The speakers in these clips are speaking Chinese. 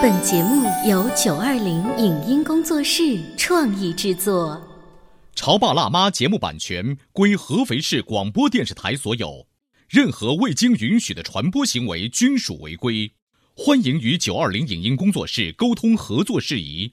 本节目由九二零影音工作室创意制作。潮爸辣妈节目版权归合肥市广播电视台所有，任何未经允许的传播行为均属违规。欢迎与九二零影音工作室沟通合作事宜，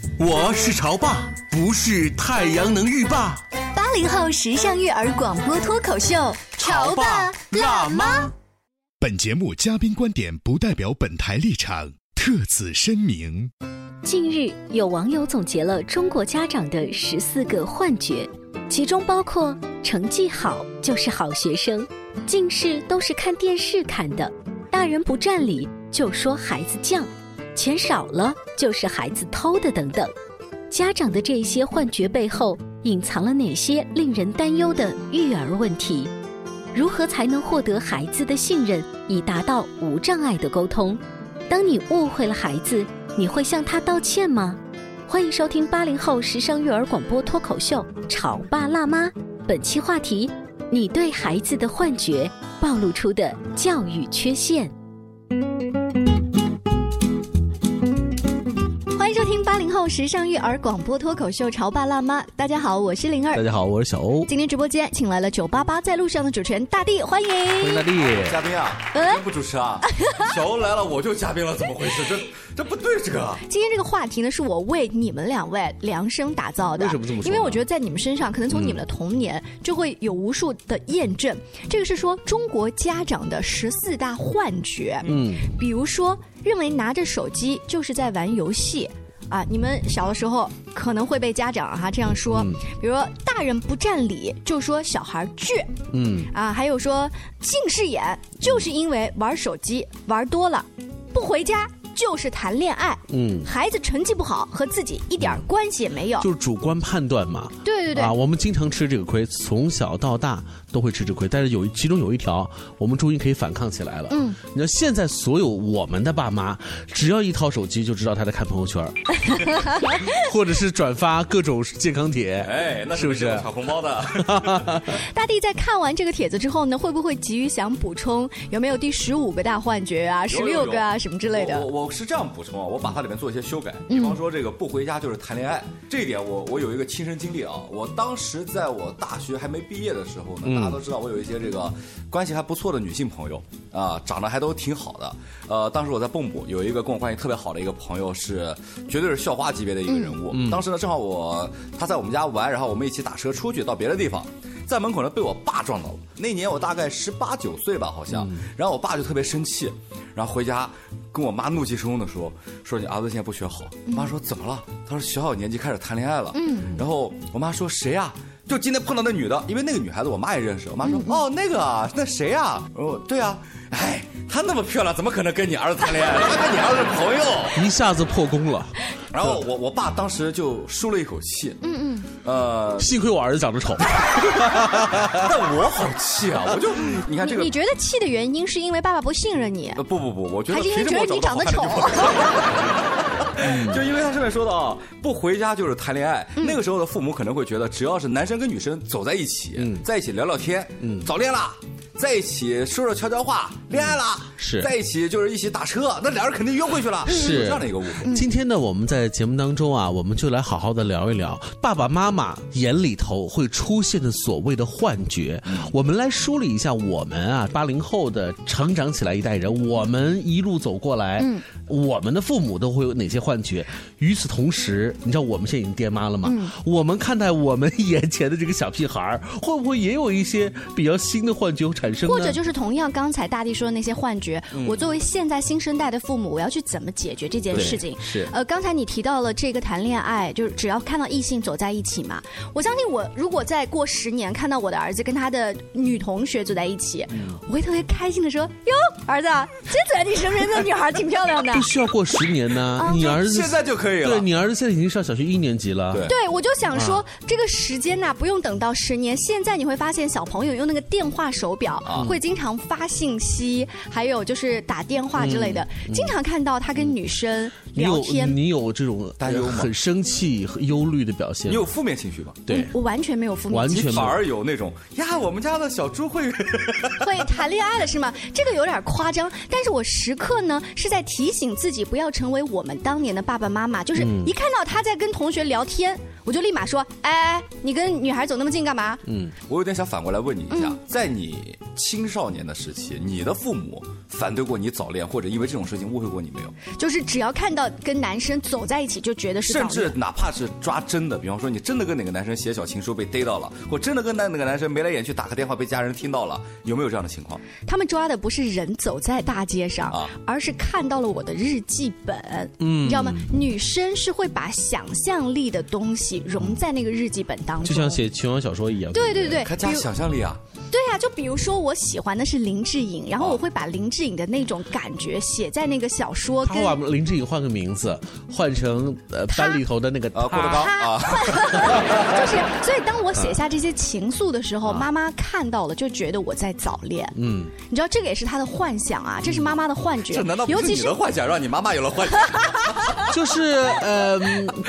我是潮爸，不是太阳能浴霸。八零后时尚育儿广播脱口秀，潮爸辣妈。本节目嘉宾观点不代表本台立场，特此声明。近日，有网友总结了中国家长的十四个幻觉，其中包括成绩好就是好学生，近视都是看电视看的，大人不占理就说孩子犟，钱少了就是孩子偷的等等。家长的这些幻觉背后隐藏了哪些令人担忧的育儿问题？如何才能获得孩子的信任，以达到无障碍的沟通？当你误会了孩子，你会向他道歉吗？欢迎收听八零后时尚育儿广播脱口秀《潮爸辣妈》，本期话题：你对孩子的幻觉暴露出的教育缺陷。后时尚育儿广播脱口秀《潮爸辣妈》。大家好，我是灵儿。大家好，我是小欧。今天直播间请来了九八八在路上的主持人大地，欢迎。欢迎大地。嘉宾啊，嗯不主持啊？小欧来了，我就嘉宾了，怎么回事？这这不对，这个。今天这个话题呢，是我为你们两位量身打造的。为什么这么说？因为我觉得在你们身上，可能从你们的童年就会有无数的验证。这个是说中国家长的十四大幻觉。嗯，比如说认为拿着手机就是在玩游戏。啊，你们小的时候可能会被家长哈这样说，比如说大人不占理，就说小孩倔，嗯，啊，还有说近视眼就是因为玩手机玩多了，不回家就是谈恋爱，嗯，孩子成绩不好和自己一点关系也没有，就是主观判断嘛，对对对，啊，我们经常吃这个亏，从小到大都会吃这亏，但是有其中有一条，我们终于可以反抗起来了，嗯，你知道现在所有我们的爸妈，只要一掏手机就知道他在看朋友圈。或者是转发各种健康帖，哎，那是不是抢红包的？大地在看完这个帖子之后呢，会不会急于想补充？有没有第十五个大幻觉啊，十六个啊，什么之类的？我我是这样补充啊，我把它里面做一些修改。比方说这个不回家就是谈恋爱，这一点我我有一个亲身经历啊。我当时在我大学还没毕业的时候呢，大家都知道我有一些这个关系还不错的女性朋友啊，长得还都挺好的。呃，当时我在蚌埠有一个跟我关系特别好的一个朋友，是绝对是校花级别的一个人物。当时呢，正好我他在我们家玩，然后我们一起打车出去到别的地方，在门口呢被我爸撞到了。那年我大概十八九岁吧，好像。然后我爸就特别生气，然后回家跟我妈怒气冲冲的说：“说你儿子现在不学好。”我妈说：“怎么了？”他说：“小小年纪开始谈恋爱了。”嗯。然后我妈说：“谁呀？”就今天碰到那女的，因为那个女孩子我妈也认识。我妈说：“哦，那个啊，那谁呀？”哦，对啊。哎，她那么漂亮，怎么可能跟你儿子谈恋爱？她跟你儿子是朋友。一下子破功了。然后我我爸当时就舒了一口气。嗯嗯。呃，幸亏我儿子长得丑。但我好气啊！我就你看这个，你觉得气的原因是因为爸爸不信任你？不不不，我觉得还是因为觉得你长得丑。就因为他上面说的啊，不回家就是谈恋爱。那个时候的父母可能会觉得，只要是男生跟女生走在一起，在一起聊聊天，早恋了。在一起说说悄悄话，恋爱了；是在一起就是一起打车，那俩人肯定约会去了。是这样的一个误会。今天呢，我们在节目当中啊，我们就来好好的聊一聊爸爸妈妈眼里头会出现的所谓的幻觉。我们来梳理一下我们啊八零后的成长起来一代人，我们一路走过来，我们的父母都会有哪些幻觉？与此同时，你知道我们现在已经爹妈了嘛？我们看待我们眼前的这个小屁孩儿会不会也有一些比较新的幻觉产生？或者就是同样刚才大地说的那些幻觉。觉，我作为现在新生代的父母，我要去怎么解决这件事情？是呃，刚才你提到了这个谈恋爱，就是只要看到异性走在一起嘛，我相信我如果再过十年看到我的儿子跟他的女同学走在一起，我会特别开心的说：“哟，儿子，今天走在你身边的女孩挺漂亮的。”必须要过十年呢。你儿子现在就可以了。对你儿子现在已经上小学一年级了。对对，我就想说，这个时间呐、不用等到十年。现在你会发现，小朋友用那个电话手表，会经常发信息，还有就是打电话之类的，经常看到他跟女生你有聊天。你有这种担忧吗很生气、和忧虑的表现你。有负面情绪吗？对，我完全没有负面情绪完全。反而有那种呀，我们家的小猪会 会谈恋爱了是吗？这个有点夸张，但是我时刻呢是在提醒自己不要成为我们当年的爸爸妈妈，就是嗯一看到他在跟同学聊天，我就立马说：“哎哎，你跟女孩走那么近干嘛？”嗯我有点想反过来问你一嗯下，在你青少年的时期，你的父母反对过你早恋，或者因为这种事情误会过你没有？就是只要看到跟男生走在一起，就觉得是甚至。哪怕是抓真的，比方说你真的跟哪个男生写小情书被逮到了，或真的跟那那个男生眉来眼去打个电话被家人听到了，有没有这样的情况？他们抓的不是人走在大街上，啊而是看到了我的日记本。嗯，你知道吗？女生是会把想象力的东西融在那个日记本当中，就像写琼瑶小说一样。对对对，还加想象力啊！对呀、就比如说我喜欢的是林志颖，然后哦我会把林志颖的那种感觉写在那个小说跟他会把林志颖换个名字，换成呃班里头的那个啊，郭德纲他啊，就是，所以当我写下这些情愫的时候，妈妈看到了就觉得我在早恋。嗯，你知道这个也是他的幻想啊，这是妈妈的幻觉。这难道不是尤其是你的幻想，让你妈妈有了幻想？就是呃，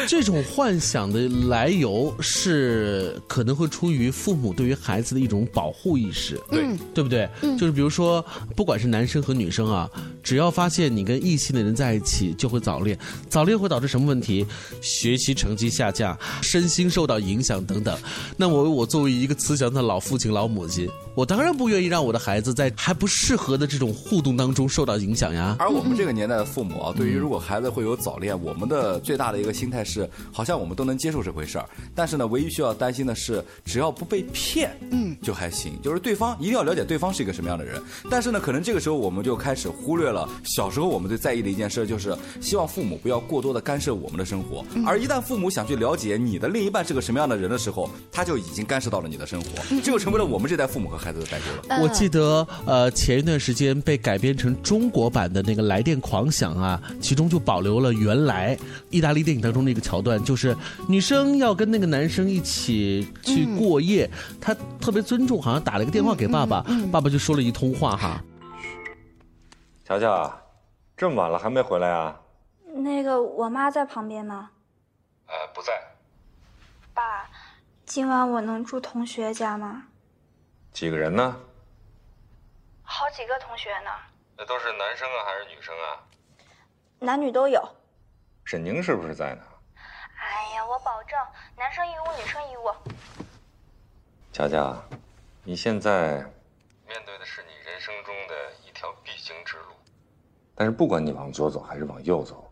这种幻想的来由是可能会出于父母对于孩子的一种保护意识，对，对不对？就是比如说，不管是男生和女生啊，只要发现你跟异性的人在一起，就会早恋。早恋会导致什么问题？学习成绩下降，身心受到影响等等。那我我作为一个慈祥的老父亲、老母亲，我当然不愿意让我的孩子在还不适合的这种互动当中受到影响呀。而我们这个年代的父母啊，对于如果孩子会有早恋，我们的最大的一个心态是，好像我们都能接受这回事儿。但是呢，唯一需要担心的是，只要不被骗，嗯，就还行。就是对方一定要了解对方是一个什么样的人。但是呢，可能这个时候我们就开始忽略了小时候我们最在意的一件事，就是希望父母不要过多的干涉我们的生活。而一旦父母想去了解你的另一半是个什么样的人的时候，他就已经干涉到了你的生活，这就成为了我们这代父母和孩子的代沟了。我记得，呃，前一段时间被改编成中国版的那个《来电狂想》啊，其中就保留了原来意大利电影当中的一个桥段，就是女生要跟那个男生一起去过夜，她特别尊重，好像打了一个电话给爸爸，爸爸就说了一通话哈。乔乔，这么晚了还没回来啊？那个，我妈在旁边吗？呃，不在。爸，今晚我能住同学家吗？几个人呢？好几个同学呢，那都是男生啊还是女生啊？男女都有。沈宁是不是在呢？哎呀，我保证，男生一屋，女生一屋。佳佳，你现在面对的是你人生中的一条必经之路，但是不管你往左走还是往右走，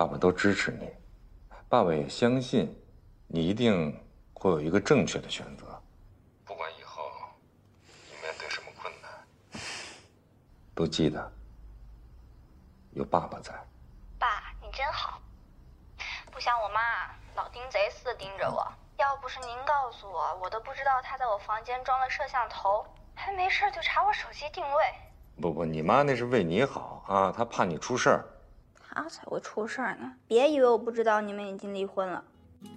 爸爸都支持你，爸爸也相信你一定会有一个正确的选择。不管以后你面对什么困难，都记得有爸爸在。爸，你真好，不像我妈老盯贼似的盯着我。要不是您告诉我，我都不知道她在我房间装了摄像头，还没事就查我手机定位。不不，你妈那是为你好啊，她怕你出事儿。他才会出事儿呢！别以为我不知道你们已经离婚了。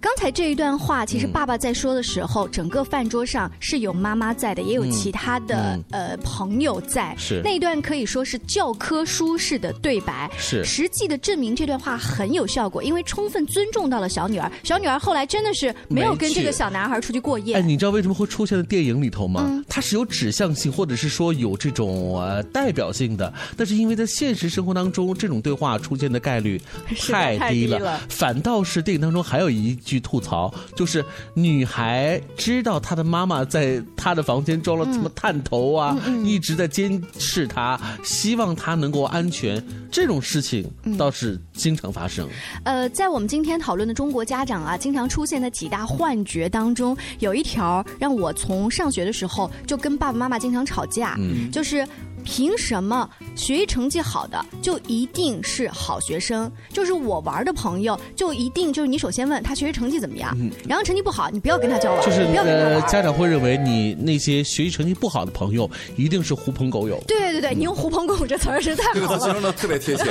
刚才这一段话，其实爸爸在说的时候，整个饭桌上是有妈妈在的，也有其他的、呃朋友在。是那一段可以说是教科书式的对白，是实际的证明这段话很有效果，因为充分尊重到了小女儿。小女儿后来真的是没有跟这个小男孩出去过夜。哎，你知道为什么会出现在电影里头吗？嗯它是有指向性，或者是说有这种呃代表性的，但是因为在现实生活当中，这种对话出现的概率太低。了反倒是电影当中还有一句吐槽，就是女孩知道她的妈妈在她的房间装了什么探头啊，一直在监视她，希望她能够安全。这种事情倒是经常发生。呃，在我们今天讨论的中国家长啊，经常出现的几大幻觉当中，有一条让我从上学的时候就跟爸爸妈妈经常吵架，嗯就是凭什么学习成绩好的就一定是好学生？就是我玩的朋友就一定就是你首先问他学习成绩怎么样，然后成绩不好，你不要跟他交往，就是不要跟他呃，玩。家长会认为你那些学习成绩不好的朋友一定是狐朋狗友。对对对，你用“狐朋狗友”这词儿是太这个好了。词形容的特别贴切。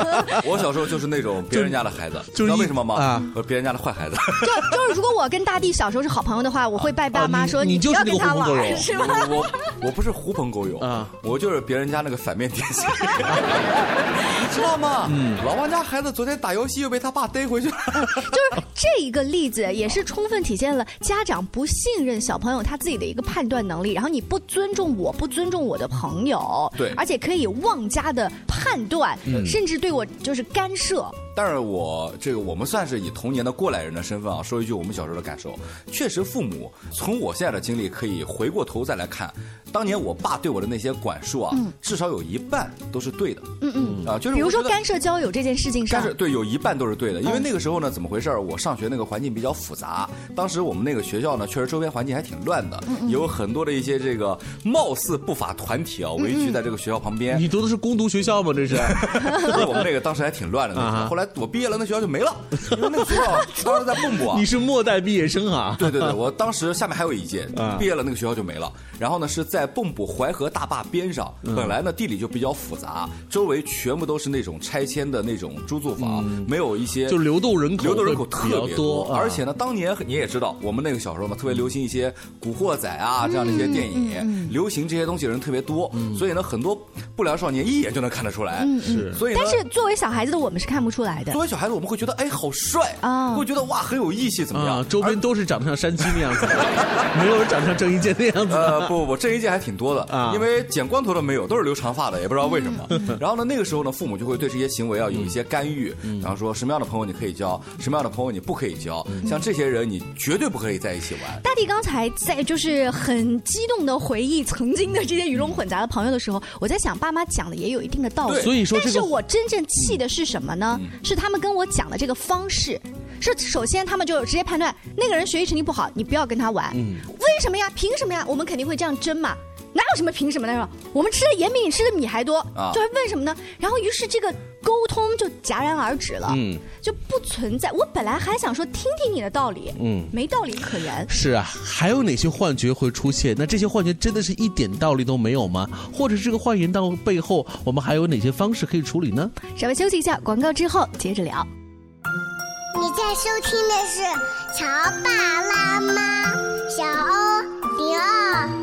我小时候就是那种别人家的孩子，就是知道为什么吗？啊我别人家的坏孩子。就就是，如果我跟大地小时候是好朋友的话，我会拜爸妈说哦你你不要就是那个跟他玩，狐朋狗友是吗？我我我不是狐朋狗友啊，我就是别人家那个反面典型。你知道吗？嗯，老王家孩子昨天打游戏又被他爸逮回去了。就是这一个例子，也是充分体现了家长不信任小朋友他自己的一个判断能力，然后你不尊重我，不尊重我的朋友，对而且可以妄加的判断，嗯甚至对我就是干涉。但是我这个我们算是以童年的过来人的身份啊，说一句我们小时候的感受，确实父母从我现在的经历可以回过头再来看，当年我爸对我的那些管束啊，至少有一半都是对的。嗯嗯，啊，就是比如说干涉交友这件事情上但是，对，有一半都是对的，因为那个时候呢，怎么回事儿？我上学那个环境比较复杂，当时我们那个学校呢，确实周边环境还挺乱的，有很多的一些这个貌似不法团体啊，围聚在这个学校旁边。你读的是工读学校吗？这是 我们那个当时还挺乱的那时 啊候。后来我毕业了，那学校就没了，因为那个学校 当时在蚌埠啊你。是末代毕业生啊？对对对，我当时下面还有一届 啊，毕业了那个学校就没了。然后呢，是在蚌埠淮河大坝边上，嗯本来呢地理就比较复杂，周围全部都是那种拆迁的那种租住房，没有一些就流动人口流动人口特别多啊而且呢，当年你也知道，我们那个小时候嘛，特别流行一些古惑仔啊这样的一些电影，流行这些东西的人特别多，所以呢，很多不良少年一眼就能看得出来。是所以但是作为小孩子的我们是看不出来的作。为小孩子，我们会觉得哎好帅啊会觉得哇很有义气，怎么样？啊，周边都是长得像山鸡那样子的，没有人长得像郑伊健那样子。呃，不不不，郑伊健还挺多的啊因为剪光头的没有，都是留长发的，也不知道为什么。然后呢，那个时候呢，父母就会对这些行为啊有一些干预，然后说什么样的朋友你可以交，什么样的朋友你不可以交，像这些人你绝对不可以在一起玩。大地刚才在就是很激动的回忆曾经的这些鱼龙混杂的朋友的时候，我在想，爸妈讲的也有一定的道理。所以说这个但是我真正气的是什么呢？嗯是他们跟我讲的这个方式。是首先，他们就直接判断那个人学习成绩不好，你不要跟他玩。嗯为什么呀？凭什么呀？我们肯定会这样争嘛。哪有什么凭什么呢？我们吃的盐比你吃的米还多，啊就是问什么呢？然后于是这个沟通就戛然而止了，嗯就不存在。我本来还想说听听你的道理，嗯没道理可言。是啊，还有哪些幻觉会出现？那这些幻觉真的是一点道理都没有吗？或者是这个幻言到背后，我们还有哪些方式可以处理呢？稍微休息一下，广告之后接着聊。你在收听的是《乔爸拉妈》，小欧零二，叫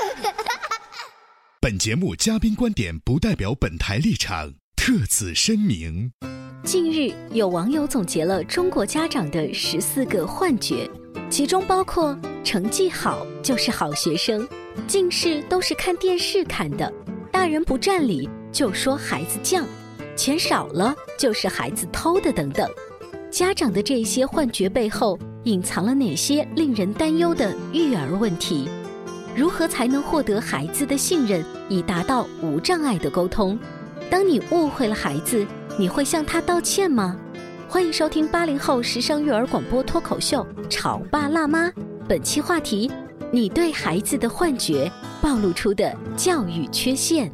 本节目嘉宾观点不代表本台立场，特此声明。近日，有网友总结了中国家长的十四个幻觉，其中包括成绩好就是好学生，近视都是看电视看的，大人不占理就说孩子犟，钱少了就是孩子偷的等等。家长的这些幻觉背后隐藏了哪些令人担忧的育儿问题？如何才能获得孩子的信任，以达到无障碍的沟通？当你误会了孩子，你会向他道歉吗？欢迎收听八零后时尚育儿广播脱口秀《潮爸辣妈》，本期话题：你对孩子的幻觉暴露出的教育缺陷。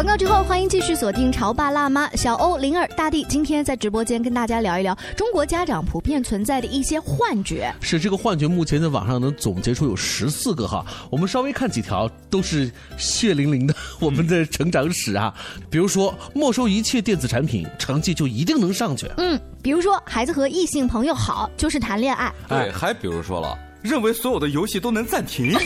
广广告之后，欢迎继续锁定《潮爸辣妈》，小欧、灵儿、大地今天在直播间跟大家聊一聊中国家长普遍存在的一些幻觉。是这个幻觉，目前在网上能总结出有十四个哈。我们稍微看几条，都是血淋淋的我们的成长史啊。比如说，没收一切电子产品，成绩就一定能上去。嗯，比如说，孩子和异性朋友好，就是谈恋爱。对，还比如说了，认为所有的游戏都能暂停。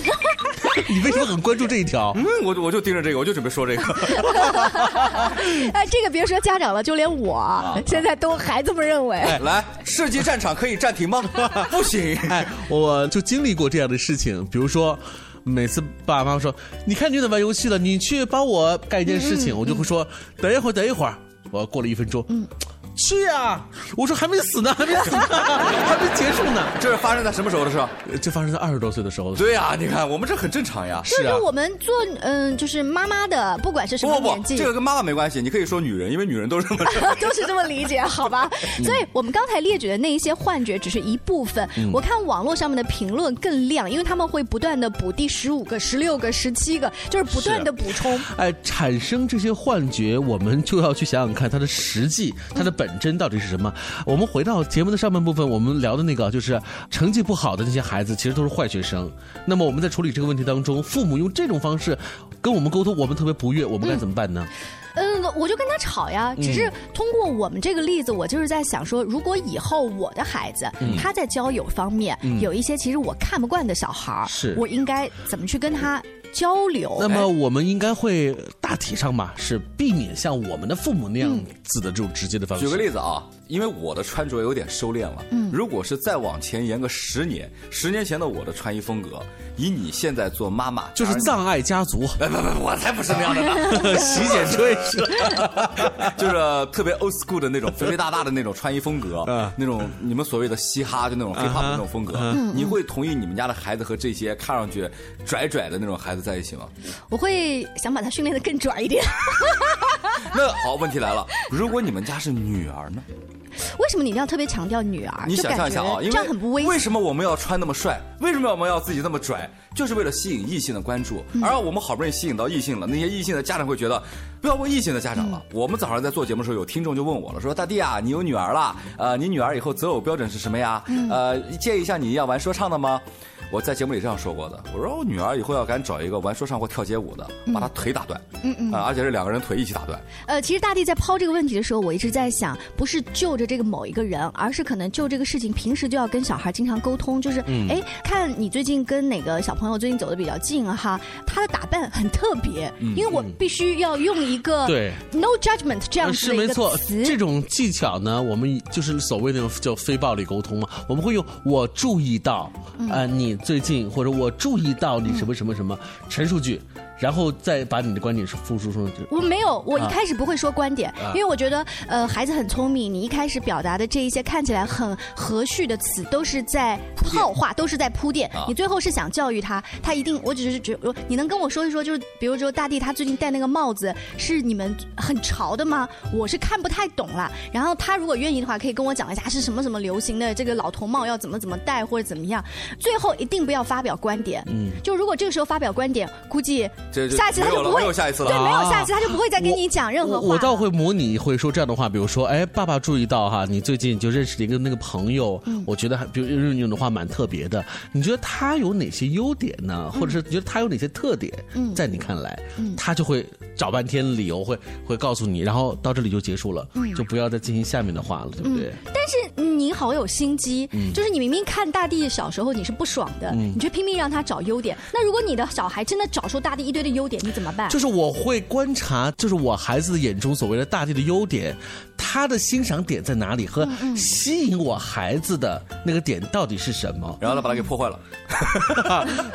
你为什么很关注这一条？嗯，我我就盯着这个，我就准备说这个。哎，这个别说家长了，就连我现在都还这么认为。来，世纪战场可以暂停吗？不行。哎，我就经历过这样的事情，比如说。每次爸爸妈妈说：“你看你在玩游戏了，你去帮我干一件事情。”我就会说：“等一会儿，等一会儿。”我过了一分钟。嗯。去呀！我说还没死呢，还没死呢，还没结束呢。这是发生在什么时候的事？这发生在二十多岁的时候。对呀，你看我们这很正常呀。是啊，我们做嗯，就是妈妈的，不管是什么年纪，这个跟妈妈没关系。你可以说女人，因为女人都是这么 都是这么理解，好吧？所以我们刚才列举的那一些幻觉只是一部分。我看网络上面的评论更亮，因为他们会不断的补第十五个、十六个、十七个，就是不断的补充。哎，产生这些幻觉，我们就要去想想看它的实际，它的本真到底是什么。我们回到节目的上半部分，我们聊的那个就是成绩不好的那些孩子，其实都是坏学生。那么我们在处理这个问题当中，父母用这种方式跟我们沟通，我们特别不悦，我们该怎么办呢？嗯，我就跟他吵呀。只是通过我们这个例子，我就是在想说，如果以后我的孩子他在交友方面有一些其实我看不惯的小孩儿，是我应该怎么去跟他？交流，那么我们应该会大体上嘛，是避免像我们的父母那样子的这种直接的方式。举个例子啊，因为我的穿着有点收敛了，嗯，如果是再往前延个十年，十年前的我的穿衣风格，以你现在做妈妈，就是葬爱家族，不不不，我才不是那样的呢，洗剪吹是，就是特别 old school 的那种肥肥大大的那种穿衣风格，那种你们所谓的嘻哈就那种 hip hop 的那种风格，你会同意你们家的孩子和这些看上去拽拽的那种孩子？在一起吗？我会想把他训练的更拽一点。那好，问题来了，如果你们家是女儿呢？为什么你一定要特别强调女儿？你想象一下啊，因为这样很不危。为什么我们要穿那么帅？为什么我们要自己那么拽？就是为了吸引异性的关注。而我们好不容易吸引到异性了，那些异性的家长会觉得，不要问异性的家长了。我们早上在做节目的时候，有听众就问我了，说大弟啊，你有女儿了？呃，你女儿以后择偶标准是什么呀？呃，建议像你一样玩说唱的吗？我在节目里这样说过的，我说我女儿以后要敢找一个玩说唱或跳街舞的，把她腿打断，嗯嗯，啊，而且是两个人腿一起打断。呃，其实大地在抛这个问题的时候，我一直在想，不是就着这个某一个人，而是可能就这个事情，平时就要跟小孩经常沟通，就是，哎，看你最近跟哪个小朋友最近走的比较近哈，他的打扮很特别，因为我必须要用一个对 no judgment 这样子的一个词。这种技巧呢，我们就是所谓那种叫非暴力沟通嘛，我们会用我注意到，呃，你最近或者我。我注意到你什么什么什么陈述句。然后再把你的观点是复述出来。我没有，我一开始不会说观点，因为我觉得呃孩子很聪明。你一开始表达的这一些看起来很和煦的词，都是在套话，都是在铺垫。你最后是想教育他，他一定。我只是觉得，你能跟我说一说，就是比如说大地他最近戴那个帽子是你们很潮的吗？我是看不太懂了。然后他如果愿意的话，可以跟我讲一下是什么什么流行的这个老头帽要怎么怎么戴或者怎么样。最后一定不要发表观点。嗯。就如果这个时候发表观点，估计。下一次他就不会有下一次了，对，没有下一次他就不会再跟你讲任何话。我倒会模拟会说这样的话，比如说，哎，爸爸注意到哈，你最近就认识了一个那个朋友，我觉得还比如用用的话蛮特别的。你觉得他有哪些优点呢？或者是觉得他有哪些特点？在你看来，他就会找半天理由，会会告诉你，然后到这里就结束了，就不要再进行下面的话了，对不对？但是你好有心机，就是你明明看大地小时候你是不爽的，你却拼命让他找优点。那如果你的小孩真的找出大地一堆的优点，你怎么办？就是我会观察，就是我孩子眼中所谓的大地的优点，他的欣赏点在哪里，和吸引我孩子的那个点到底是什么？然后呢，把它给破坏了。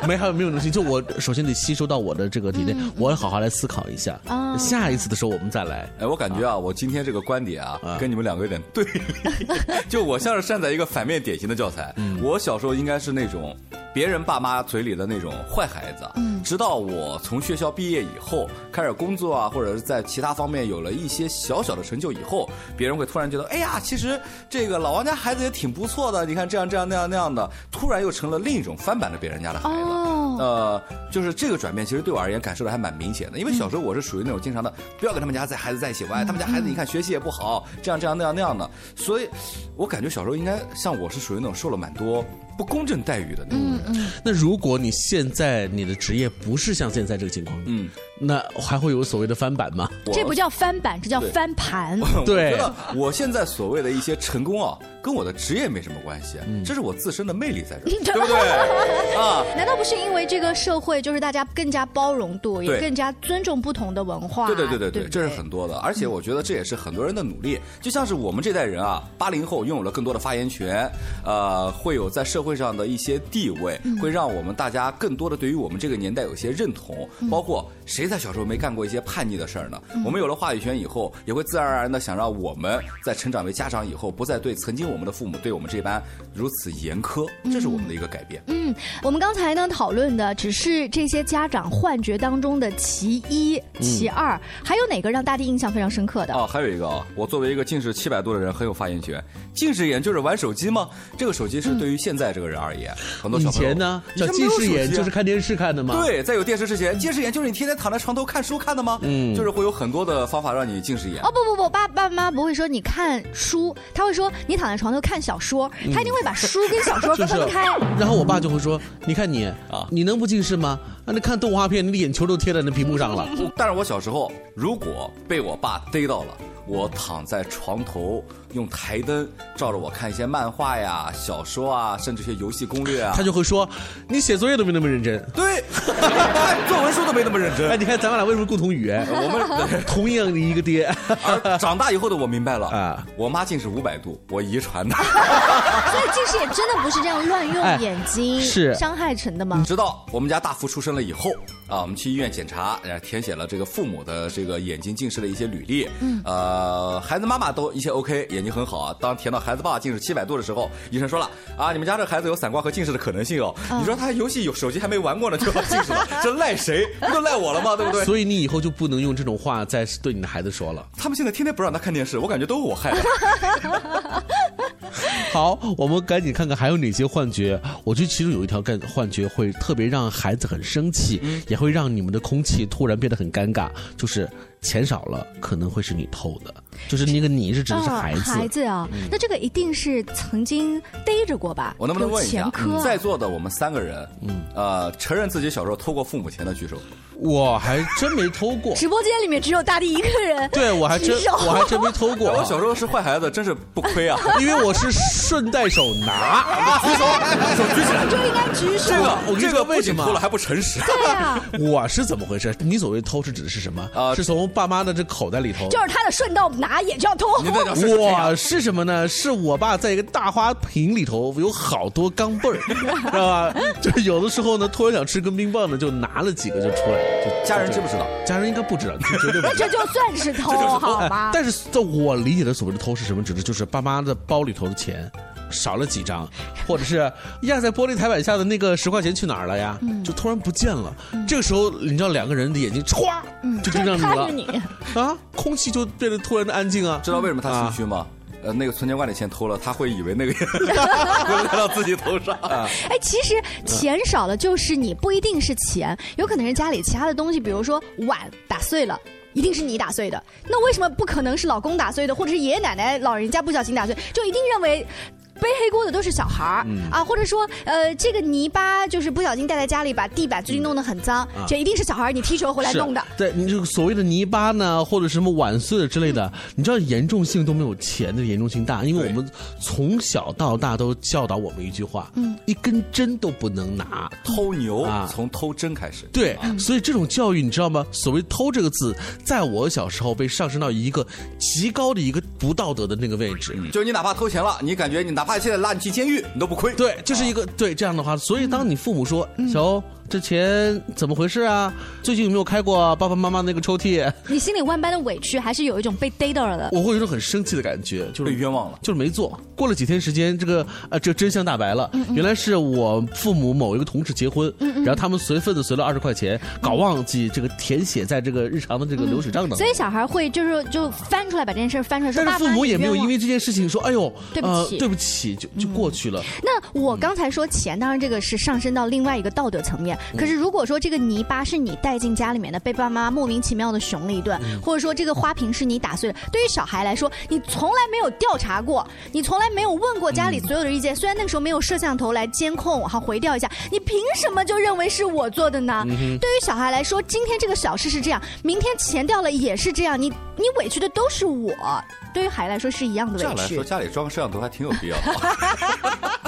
没还有没有东西，就我首先得吸收到我的这个体内，我要好好来思考一下。下一次的时候我们再来。哎，我感觉啊，我今天这个观点啊，跟你们两个有点对立。就我像是站在一个反面典型的教材。我小时候应该是那种。别人爸妈嘴里的那种坏孩子，嗯，直到我从学校毕业以后，开始工作啊，或者是在其他方面有了一些小小的成就以后，别人会突然觉得，哎呀，其实这个老王家孩子也挺不错的，你看这样这样那样那样的，突然又成了另一种翻版的别人家的孩子。哦，呃，就是这个转变，其实对我而言感受的还蛮明显的。因为小时候我是属于那种经常的不要跟他们家在孩子在一起玩，他们家孩子你看学习也不好，这样这样那样那样的，所以我感觉小时候应该像我是属于那种受了蛮多不公正待遇的那种。嗯嗯。那如果你现在你的职业不是像现在这个情况，嗯，那还会有所谓的翻版吗？这不叫翻版，这叫翻盘。对，我现在所谓的一些成功啊，跟我的职业没什么关系，这是我自身的魅力在这，对不对？啊，难道不是因为这个社会就是大家更加包容度，也更加尊重不同的文化？对对对对对，不这是很多的，而且我觉得这也是很多人的努力。就像是我们这代人啊，八零后拥有了更多的发言权，呃，会有在社会上的一些地位，会让我们大家更多的对于我们这个年代有些认同。包括谁在小时候没干过一些叛逆的事儿呢？我们有了话语权以后，也会自然而然的想让我们在成长为家长以后，不再对曾经我们的父母对我们这般如此严苛，这是我们的一个改变。嗯，我们刚才呢讨论的只是这些家长幻觉当中的其一、其二，还有哪个让大地印象非常深刻的？哦，还有一个啊，我作为一个近视七百度的人，很有发言权。近视眼就是玩手机吗？这个手机是对于现在这个人而言，很多以小朋友以前呢叫近视眼就是看电视看的吗。对，在有电视之前，近视眼就是你天天躺在床头看书看的吗？嗯，就是会有很多的方法让你近视眼。哦不不不，爸爸妈不会说你看书，他会说你躺在床头看小说，他一定会把书跟小说 就是分开。然后我爸就会说：“你看你啊，你能不近视吗？啊，那看动画片，你的眼球都贴在那屏幕上了。但是我小时候如果被我爸逮到了，我躺在床头用台灯照着我看一些漫画呀、小说啊，甚至一些游戏攻略啊，他就会说：“你写作业都没那么认真。” 对，看作文书都没那么认真。哎，你看咱们俩为什么共同语言？我们 同样的一个爹。而长大以后的我明白了啊，我妈近视五百度，我遗传的。所以近视也真的不是这样乱用哎眼睛，是伤害成的吗？直到我们家大福出生了以后啊，我们去医院检查，然后填写了这个父母的这个眼睛近视的一些履历。嗯呃，孩子妈妈都一切 OK，眼睛很好啊。当填到孩子爸爸近视七百度的时候，医生说了啊，你们家这孩子有散光和近视的可能性哦。嗯你说他游戏有手机还没玩过呢，就要近视了，这赖谁？不就赖我了吗？对不对？所以你以后就不能用这种话再对你的孩子说了。他们现在天天不让他看电视，我感觉都是我害的。好，我们赶紧看看还有哪些幻觉。我觉得其中有一条干幻觉会特别让孩子很生气，也会让你们的空气突然变得很尴尬，就是钱少了可能会是你偷的，就是那个你是指的是孩子。啊孩子啊，嗯那这个一定是曾经逮着过吧？我能不能问一下有前科，在座的我们三个人，嗯，呃，承认自己小时候偷过父母钱的举手。我还真没偷过。直播间里面只有大地一个人。对，我还真我还真没偷过。我小时候是坏孩子，真是不亏啊，因为我是顺带手拿，举手，手举起来就应该举手。这个我跟你这个说为什么不仅偷了还不诚实。我是怎么回事？你所谓偷是指的是什么？啊，是从爸妈的这口袋里头。就是他的顺道拿也叫偷。我是什么呢？是我爸在一个大花瓶里头有好多钢镚儿，知道吧？就是有的时候呢，突然想吃根冰棒呢，就拿了几个就出来。就家人知不知道？家人应该不知道，绝对不那知道 这。就算是偷 好吗哎？但是在我理解的所谓的偷是什么？指的就是爸妈的包里头的钱少了几张，或者是压在玻璃台板下的那个十块钱去哪儿了呀？嗯就突然不见了。这个时候，你知道两个人的眼睛歘就盯上你了看着你，啊，空气就变得突然的安静啊。知道为什么他心虚吗？呃，那个存钱罐里钱偷了，他会以为那个 会来到自己头上。哎，其实钱少了就是你不一定是钱，有可能是家里其他的东西，比如说碗打碎了。一定是你打碎的，那为什么不可能是老公打碎的，或者是爷爷奶奶、老人家不小心打碎？就一定认为背黑锅的都是小孩儿、嗯啊，或者说呃，这个泥巴就是不小心带在家里，把地板最近弄得很脏，啊这一定是小孩儿你踢球回来弄的。对你这个所谓的泥巴呢，或者什么碗碎了之类的，你知道严重性都没有钱的严重性大，因为我们从小到大都教导我们一句话，嗯，一根针都不能拿，偷牛啊从偷针开始。对，所以这种教育你知道吗？所谓“偷”这个字，在我小时候被上升到一个极高的一个不道德的那个位置。就是你哪怕偷钱了，你感觉你哪怕现在拉你去监狱，你都不亏。对，就是一个对这样的话。所以当你父母说：“小欧，这钱怎么回事啊？最近有没有开过爸爸妈妈那个抽屉？”你心里万般的委屈，还是有一种被逮到了的。我会有一种很生气的感觉，就是被冤枉了，就是没做。过了几天时间，这个呃，这真相大白了，原来是我父母某一个同事结婚，嗯嗯然后他们随份子随了二十块钱，搞忘记这个填写在这个日常的这个流水账当中。所以小孩会就是就翻出来把这件事翻出来说，但是父母也没有因为为这件事情说，哎呦，对不起呃，对不起，就就过去了。那我刚才说钱，当然这个是上升到另外一个道德层面。可是如果说这个泥巴是你带进家里面的，被爸妈莫名其妙的熊了一顿，或者说这个花瓶是你打碎了，对于小孩来说，你从来没有调查过，你从来没有问过家里所有的意见。虽然那个时候没有摄像头来监控，好回调一下，你凭什么就认为是我做的呢？对于小孩来说，今天这个小事是这样，明天钱掉了也是这样，你你委屈的都是我。对于孩子来说是一样的委屈。这样来说，家里装个摄像头还挺有必要的。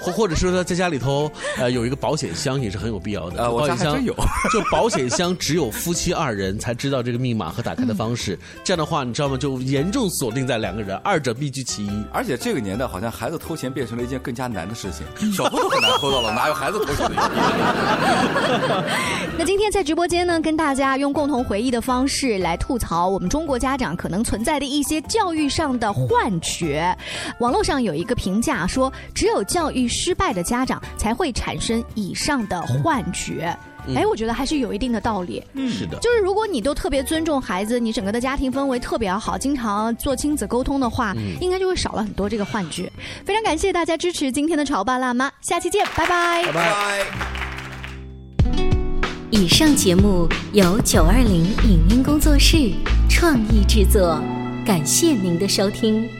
或或者说他在家里头，呃，有一个保险箱也是很有必要的。呃，我家还真有。就保险箱只有夫妻二人才知道这个密码和打开的方式。这样的话，你知道吗？就严重锁定在两个人，二者必居其一。而且这个年代好像孩子偷钱变成了一件更加难的事情，小偷都很难偷到了，哪有孩子偷钱的？那今天在直播间呢，跟大家用共同回忆的方式来吐槽我们中国家长可能存在的一些教育上的幻觉。网络上有一个评价说，只有教育。失败的家长才会产生以上的幻觉，哎，我觉得还是有一定的道理。嗯，是的，就是如果你都特别尊重孩子，你整个的家庭氛围特别好，经常做亲子沟通的话，应该就会少了很多这个幻觉。非常感谢大家支持今天的潮爸辣妈，下期见，拜拜，拜拜。以上节目由九二零影音工作室创意制作，感谢您的收听。